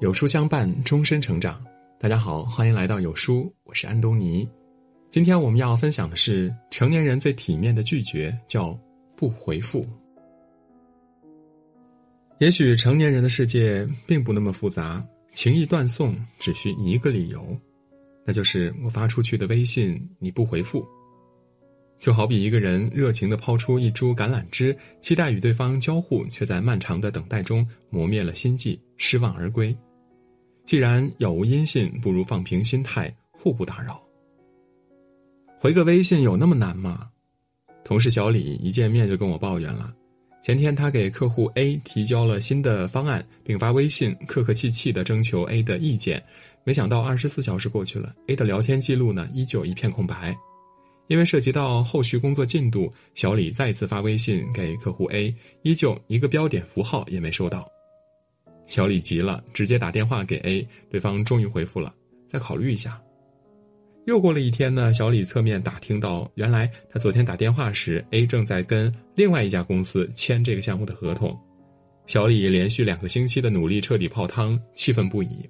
有书相伴，终身成长。大家好，欢迎来到有书，我是安东尼。今天我们要分享的是成年人最体面的拒绝，叫不回复。也许成年人的世界并不那么复杂，情谊断送只需一个理由，那就是我发出去的微信你不回复。就好比一个人热情的抛出一株橄榄枝，期待与对方交互，却在漫长的等待中磨灭了心计，失望而归。既然杳无音信，不如放平心态，互不打扰。回个微信有那么难吗？同事小李一见面就跟我抱怨了，前天他给客户 A 提交了新的方案，并发微信客客气气的征求 A 的意见，没想到二十四小时过去了，A 的聊天记录呢依旧一片空白。因为涉及到后续工作进度，小李再次发微信给客户 A，依旧一个标点符号也没收到。小李急了，直接打电话给 A，对方终于回复了，再考虑一下。又过了一天呢，小李侧面打听到，原来他昨天打电话时，A 正在跟另外一家公司签这个项目的合同。小李连续两个星期的努力彻底泡汤，气愤不已。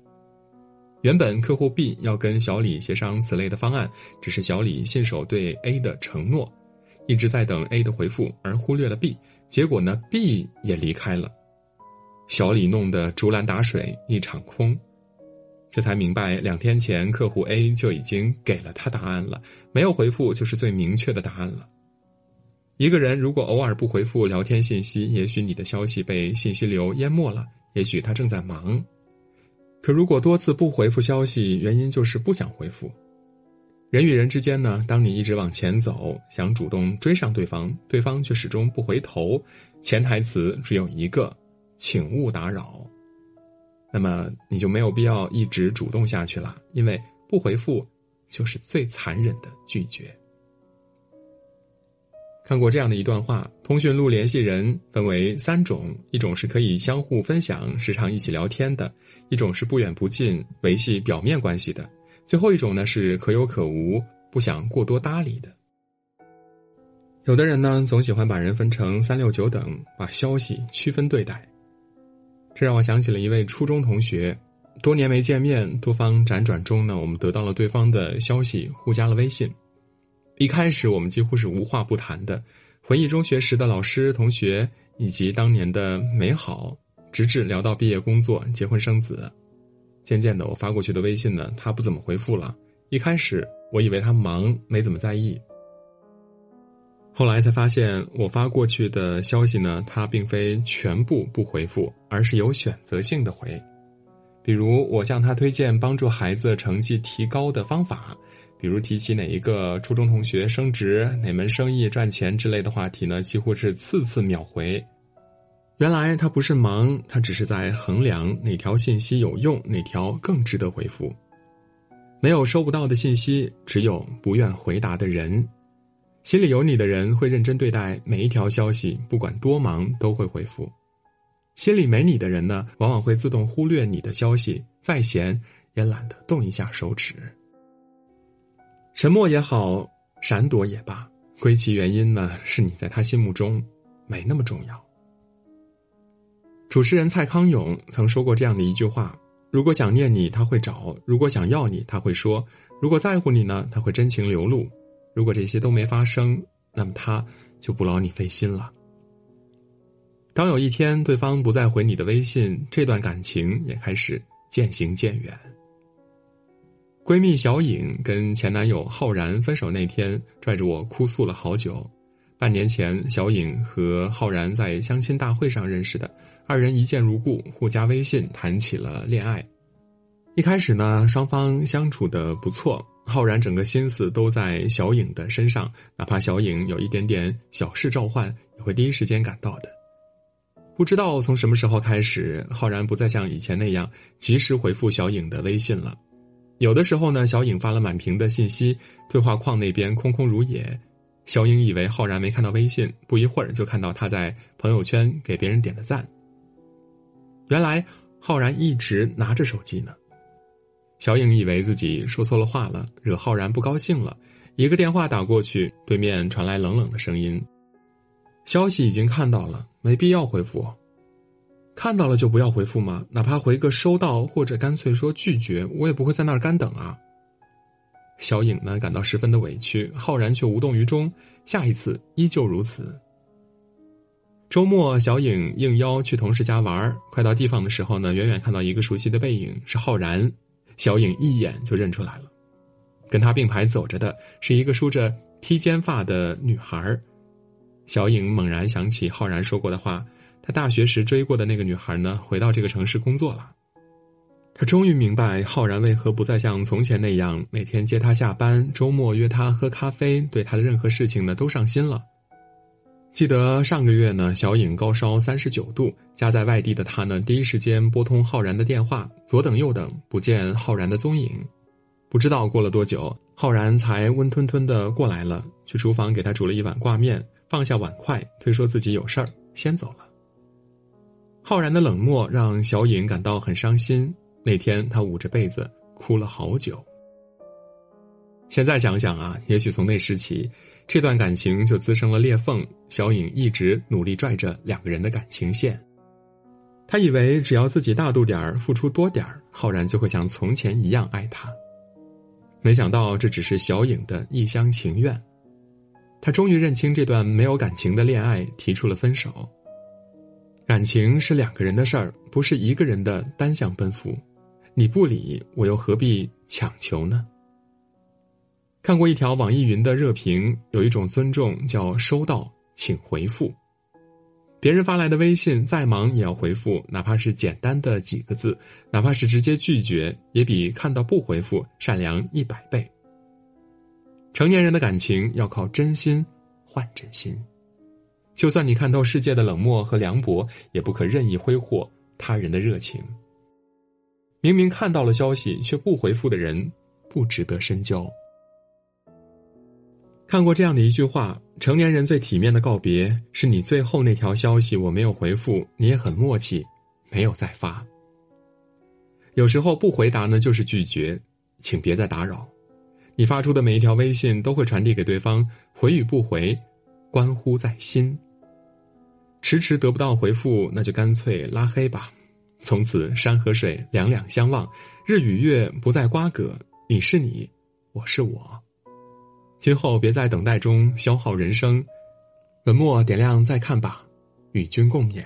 原本客户 B 要跟小李协商此类的方案，只是小李信守对 A 的承诺，一直在等 A 的回复，而忽略了 B。结果呢，B 也离开了。小李弄得竹篮打水一场空，这才明白两天前客户 A 就已经给了他答案了，没有回复就是最明确的答案了。一个人如果偶尔不回复聊天信息，也许你的消息被信息流淹没了，也许他正在忙。可如果多次不回复消息，原因就是不想回复。人与人之间呢，当你一直往前走，想主动追上对方，对方却始终不回头，潜台词只有一个。请勿打扰，那么你就没有必要一直主动下去了，因为不回复就是最残忍的拒绝。看过这样的一段话：通讯录联系人分为三种，一种是可以相互分享、时常一起聊天的；一种是不远不近、维系表面关系的；最后一种呢是可有可无、不想过多搭理的。有的人呢，总喜欢把人分成三六九等，把消息区分对待。这让我想起了一位初中同学，多年没见面，多方辗转中呢，我们得到了对方的消息，互加了微信。一开始我们几乎是无话不谈的，回忆中学时的老师、同学以及当年的美好，直至聊到毕业、工作、结婚、生子。渐渐的，我发过去的微信呢，他不怎么回复了。一开始我以为他忙，没怎么在意。后来才发现，我发过去的消息呢，他并非全部不回复，而是有选择性的回。比如，我向他推荐帮助孩子成绩提高的方法，比如提起哪一个初中同学升职、哪门生意赚钱之类的话题呢，几乎是次次秒回。原来他不是忙，他只是在衡量哪条信息有用，哪条更值得回复。没有收不到的信息，只有不愿回答的人。心里有你的人会认真对待每一条消息，不管多忙都会回复；心里没你的人呢，往往会自动忽略你的消息，再闲也懒得动一下手指。沉默也好，闪躲也罢，归其原因呢，是你在他心目中没那么重要。主持人蔡康永曾说过这样的一句话：“如果想念你，他会找；如果想要你，他会说；如果在乎你呢，他会真情流露。”如果这些都没发生，那么他就不劳你费心了。当有一天对方不再回你的微信，这段感情也开始渐行渐远。闺蜜小颖跟前男友浩然分手那天，拽着我哭诉了好久。半年前，小颖和浩然在相亲大会上认识的，二人一见如故，互加微信，谈起了恋爱。一开始呢，双方相处的不错。浩然整个心思都在小颖的身上，哪怕小颖有一点点小事召唤，也会第一时间赶到的。不知道从什么时候开始，浩然不再像以前那样及时回复小颖的微信了。有的时候呢，小颖发了满屏的信息，对话框那边空空如也。小颖以为浩然没看到微信，不一会儿就看到他在朋友圈给别人点了赞。原来浩然一直拿着手机呢。小颖以为自己说错了话了，惹浩然不高兴了，一个电话打过去，对面传来冷冷的声音：“消息已经看到了，没必要回复。”看到了就不要回复吗？哪怕回个收到，或者干脆说拒绝，我也不会在那儿干等啊。小颖呢感到十分的委屈，浩然却无动于衷。下一次依旧如此。周末，小颖应邀去同事家玩快到地方的时候呢，远远看到一个熟悉的背影，是浩然。小颖一眼就认出来了，跟他并排走着的是一个梳着披肩发的女孩。小颖猛然想起浩然说过的话，他大学时追过的那个女孩呢，回到这个城市工作了。他终于明白浩然为何不再像从前那样每天接他下班，周末约他喝咖啡，对他的任何事情呢都上心了。记得上个月呢，小颖高烧三十九度，家在外地的他呢，第一时间拨通浩然的电话，左等右等不见浩然的踪影。不知道过了多久，浩然才温吞吞的过来了，去厨房给他煮了一碗挂面，放下碗筷，推说自己有事儿先走了。浩然的冷漠让小颖感到很伤心。那天，她捂着被子哭了好久。现在想想啊，也许从那时起，这段感情就滋生了裂缝。小颖一直努力拽着两个人的感情线，他以为只要自己大度点儿，付出多点儿，浩然就会像从前一样爱他。没想到这只是小颖的一厢情愿。他终于认清这段没有感情的恋爱，提出了分手。感情是两个人的事儿，不是一个人的单向奔赴。你不理我，又何必强求呢？看过一条网易云的热评，有一种尊重叫收到，请回复。别人发来的微信，再忙也要回复，哪怕是简单的几个字，哪怕是直接拒绝，也比看到不回复善良一百倍。成年人的感情要靠真心换真心，就算你看透世界的冷漠和凉薄，也不可任意挥霍他人的热情。明明看到了消息却不回复的人，不值得深交。看过这样的一句话：成年人最体面的告别，是你最后那条消息我没有回复，你也很默契，没有再发。有时候不回答呢，就是拒绝，请别再打扰。你发出的每一条微信都会传递给对方，回与不回，关乎在心。迟迟得不到回复，那就干脆拉黑吧。从此山和水两两相望，日与月不再瓜葛。你是你，我是我。今后别在等待中消耗人生，文末点亮再看吧，与君共勉。